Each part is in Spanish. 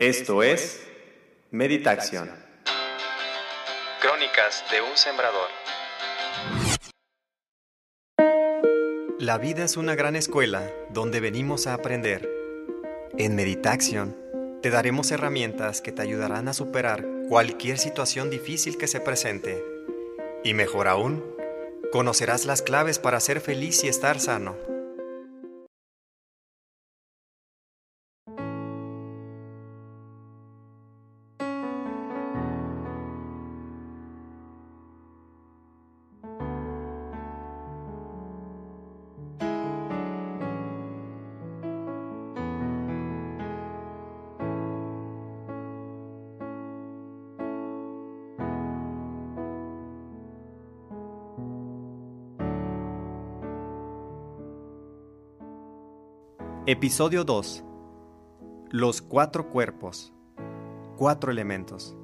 Esto es Meditación. Crónicas de un sembrador. La vida es una gran escuela donde venimos a aprender. En Meditación te daremos herramientas que te ayudarán a superar cualquier situación difícil que se presente. Y mejor aún, conocerás las claves para ser feliz y estar sano. Episodio 2. Los cuatro cuerpos. Cuatro elementos.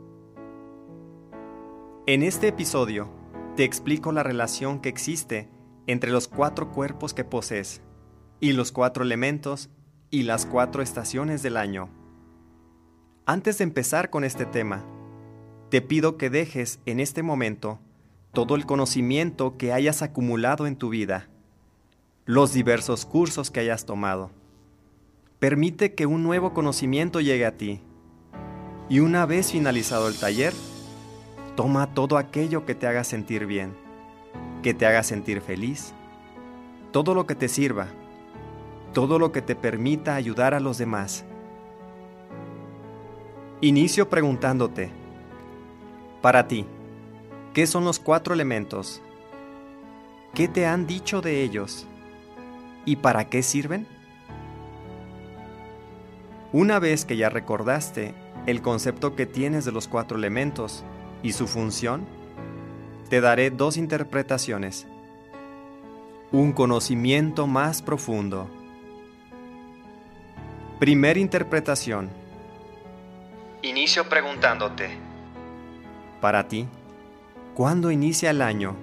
En este episodio te explico la relación que existe entre los cuatro cuerpos que posees y los cuatro elementos y las cuatro estaciones del año. Antes de empezar con este tema, te pido que dejes en este momento todo el conocimiento que hayas acumulado en tu vida, los diversos cursos que hayas tomado Permite que un nuevo conocimiento llegue a ti. Y una vez finalizado el taller, toma todo aquello que te haga sentir bien, que te haga sentir feliz, todo lo que te sirva, todo lo que te permita ayudar a los demás. Inicio preguntándote, para ti, ¿qué son los cuatro elementos? ¿Qué te han dicho de ellos? ¿Y para qué sirven? Una vez que ya recordaste el concepto que tienes de los cuatro elementos y su función, te daré dos interpretaciones. Un conocimiento más profundo. Primer interpretación. Inicio preguntándote. Para ti, ¿cuándo inicia el año?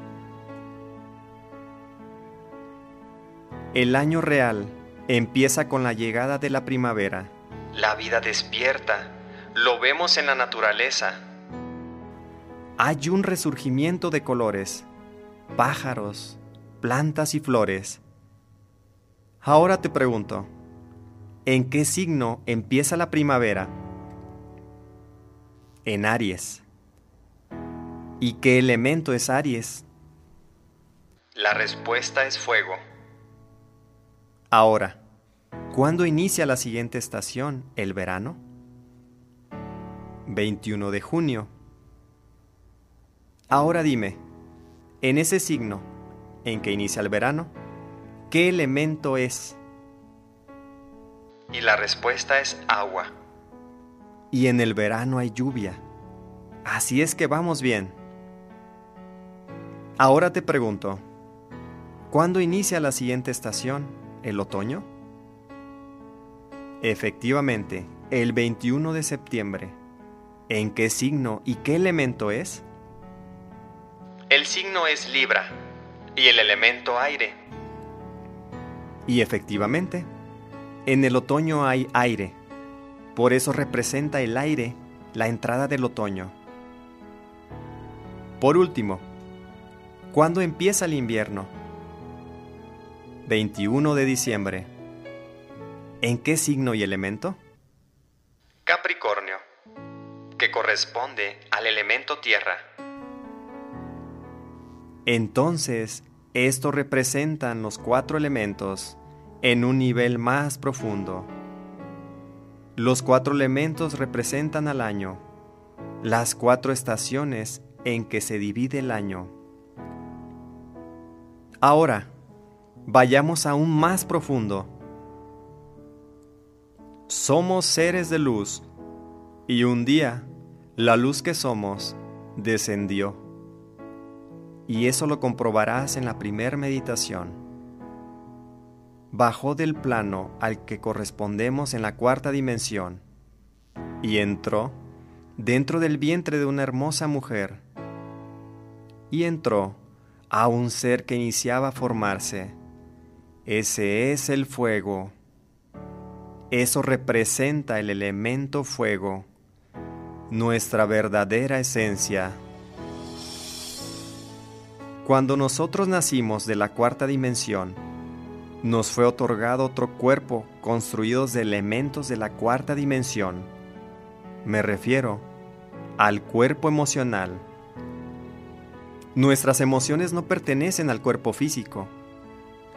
El año real empieza con la llegada de la primavera la vida despierta. Lo vemos en la naturaleza. Hay un resurgimiento de colores, pájaros, plantas y flores. Ahora te pregunto, ¿en qué signo empieza la primavera? En Aries. ¿Y qué elemento es Aries? La respuesta es fuego. Ahora, ¿Cuándo inicia la siguiente estación? ¿El verano? 21 de junio. Ahora dime, en ese signo en que inicia el verano, ¿qué elemento es? Y la respuesta es agua. Y en el verano hay lluvia. Así es que vamos bien. Ahora te pregunto, ¿cuándo inicia la siguiente estación? ¿El otoño? Efectivamente, el 21 de septiembre. ¿En qué signo y qué elemento es? El signo es Libra y el elemento aire. Y efectivamente, en el otoño hay aire. Por eso representa el aire la entrada del otoño. Por último, ¿cuándo empieza el invierno? 21 de diciembre. ¿En qué signo y elemento? Capricornio, que corresponde al elemento tierra. Entonces, estos representan los cuatro elementos en un nivel más profundo. Los cuatro elementos representan al año, las cuatro estaciones en que se divide el año. Ahora, vayamos aún más profundo somos seres de luz y un día la luz que somos descendió. Y eso lo comprobarás en la primer meditación. Bajó del plano al que correspondemos en la cuarta dimensión y entró dentro del vientre de una hermosa mujer. Y entró a un ser que iniciaba a formarse. Ese es el fuego eso representa el elemento fuego, nuestra verdadera esencia. Cuando nosotros nacimos de la cuarta dimensión, nos fue otorgado otro cuerpo construido de elementos de la cuarta dimensión. Me refiero al cuerpo emocional. Nuestras emociones no pertenecen al cuerpo físico.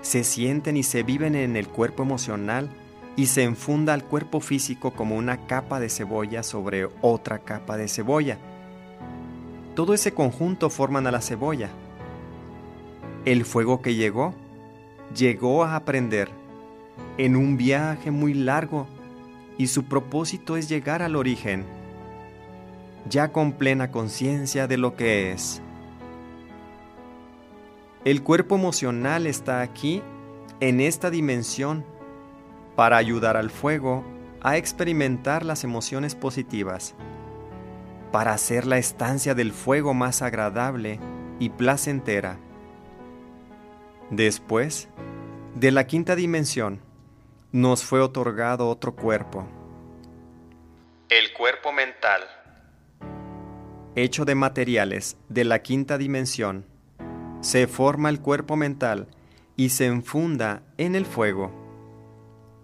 Se sienten y se viven en el cuerpo emocional y se enfunda al cuerpo físico como una capa de cebolla sobre otra capa de cebolla. Todo ese conjunto forman a la cebolla. El fuego que llegó llegó a aprender en un viaje muy largo y su propósito es llegar al origen, ya con plena conciencia de lo que es. El cuerpo emocional está aquí, en esta dimensión, para ayudar al fuego a experimentar las emociones positivas, para hacer la estancia del fuego más agradable y placentera. Después, de la quinta dimensión, nos fue otorgado otro cuerpo. El cuerpo mental. Hecho de materiales de la quinta dimensión, se forma el cuerpo mental y se enfunda en el fuego.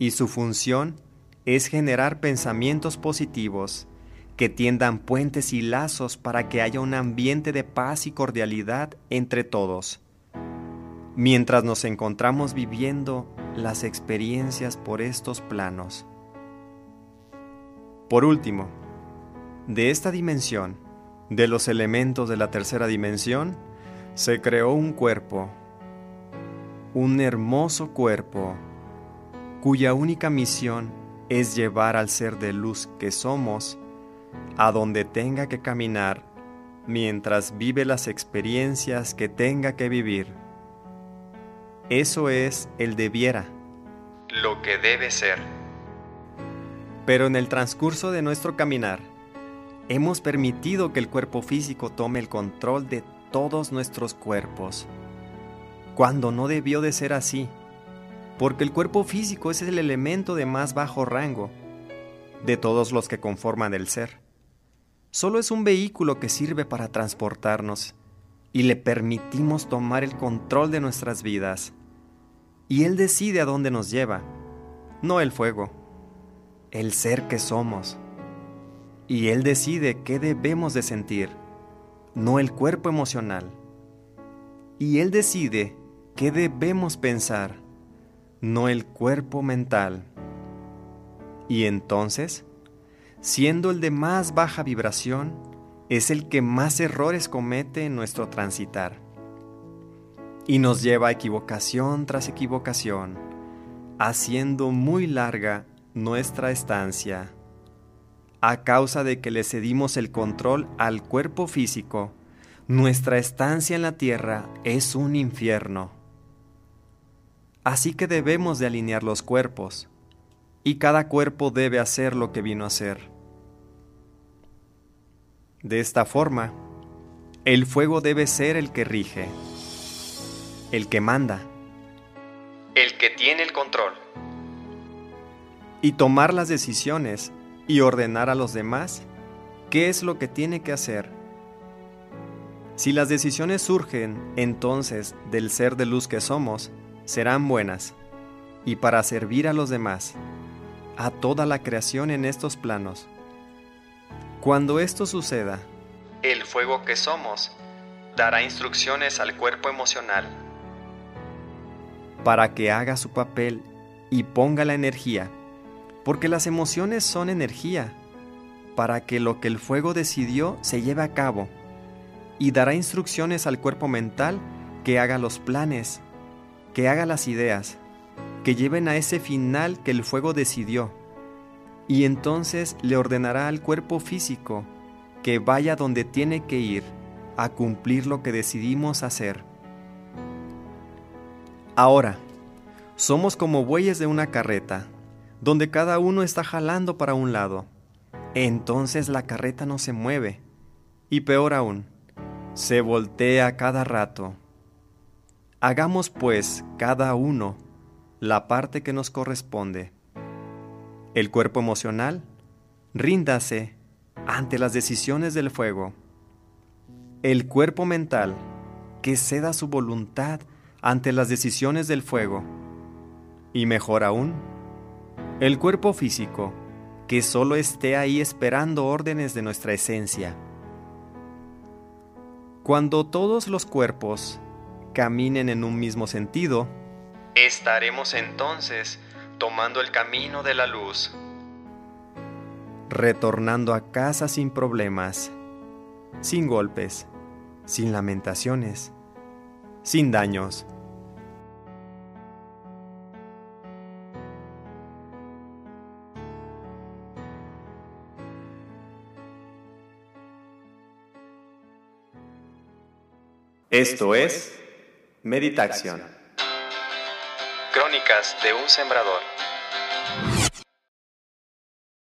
Y su función es generar pensamientos positivos que tiendan puentes y lazos para que haya un ambiente de paz y cordialidad entre todos mientras nos encontramos viviendo las experiencias por estos planos. Por último, de esta dimensión, de los elementos de la tercera dimensión, se creó un cuerpo, un hermoso cuerpo, cuya única misión es llevar al ser de luz que somos a donde tenga que caminar mientras vive las experiencias que tenga que vivir. Eso es el debiera. Lo que debe ser. Pero en el transcurso de nuestro caminar, hemos permitido que el cuerpo físico tome el control de todos nuestros cuerpos, cuando no debió de ser así, porque el cuerpo físico es el elemento de más bajo rango de todos los que conforman el ser. Solo es un vehículo que sirve para transportarnos y le permitimos tomar el control de nuestras vidas y Él decide a dónde nos lleva, no el fuego, el ser que somos. Y Él decide qué debemos de sentir, no el cuerpo emocional. Y Él decide qué debemos pensar, no el cuerpo mental. Y entonces, siendo el de más baja vibración, es el que más errores comete en nuestro transitar y nos lleva a equivocación tras equivocación, haciendo muy larga nuestra estancia. A causa de que le cedimos el control al cuerpo físico, nuestra estancia en la tierra es un infierno. Así que debemos de alinear los cuerpos, y cada cuerpo debe hacer lo que vino a hacer. De esta forma, el fuego debe ser el que rige el que manda, el que tiene el control. Y tomar las decisiones y ordenar a los demás qué es lo que tiene que hacer. Si las decisiones surgen entonces del ser de luz que somos, serán buenas y para servir a los demás, a toda la creación en estos planos. Cuando esto suceda, el fuego que somos dará instrucciones al cuerpo emocional para que haga su papel y ponga la energía, porque las emociones son energía, para que lo que el fuego decidió se lleve a cabo, y dará instrucciones al cuerpo mental que haga los planes, que haga las ideas, que lleven a ese final que el fuego decidió, y entonces le ordenará al cuerpo físico que vaya donde tiene que ir a cumplir lo que decidimos hacer. Ahora, somos como bueyes de una carreta, donde cada uno está jalando para un lado. Entonces la carreta no se mueve, y peor aún, se voltea cada rato. Hagamos pues cada uno la parte que nos corresponde. El cuerpo emocional, ríndase ante las decisiones del fuego. El cuerpo mental, que ceda su voluntad ante las decisiones del fuego. Y mejor aún, el cuerpo físico, que solo esté ahí esperando órdenes de nuestra esencia. Cuando todos los cuerpos caminen en un mismo sentido, estaremos entonces tomando el camino de la luz, retornando a casa sin problemas, sin golpes, sin lamentaciones, sin daños. Esto es Meditación. Crónicas de un Sembrador.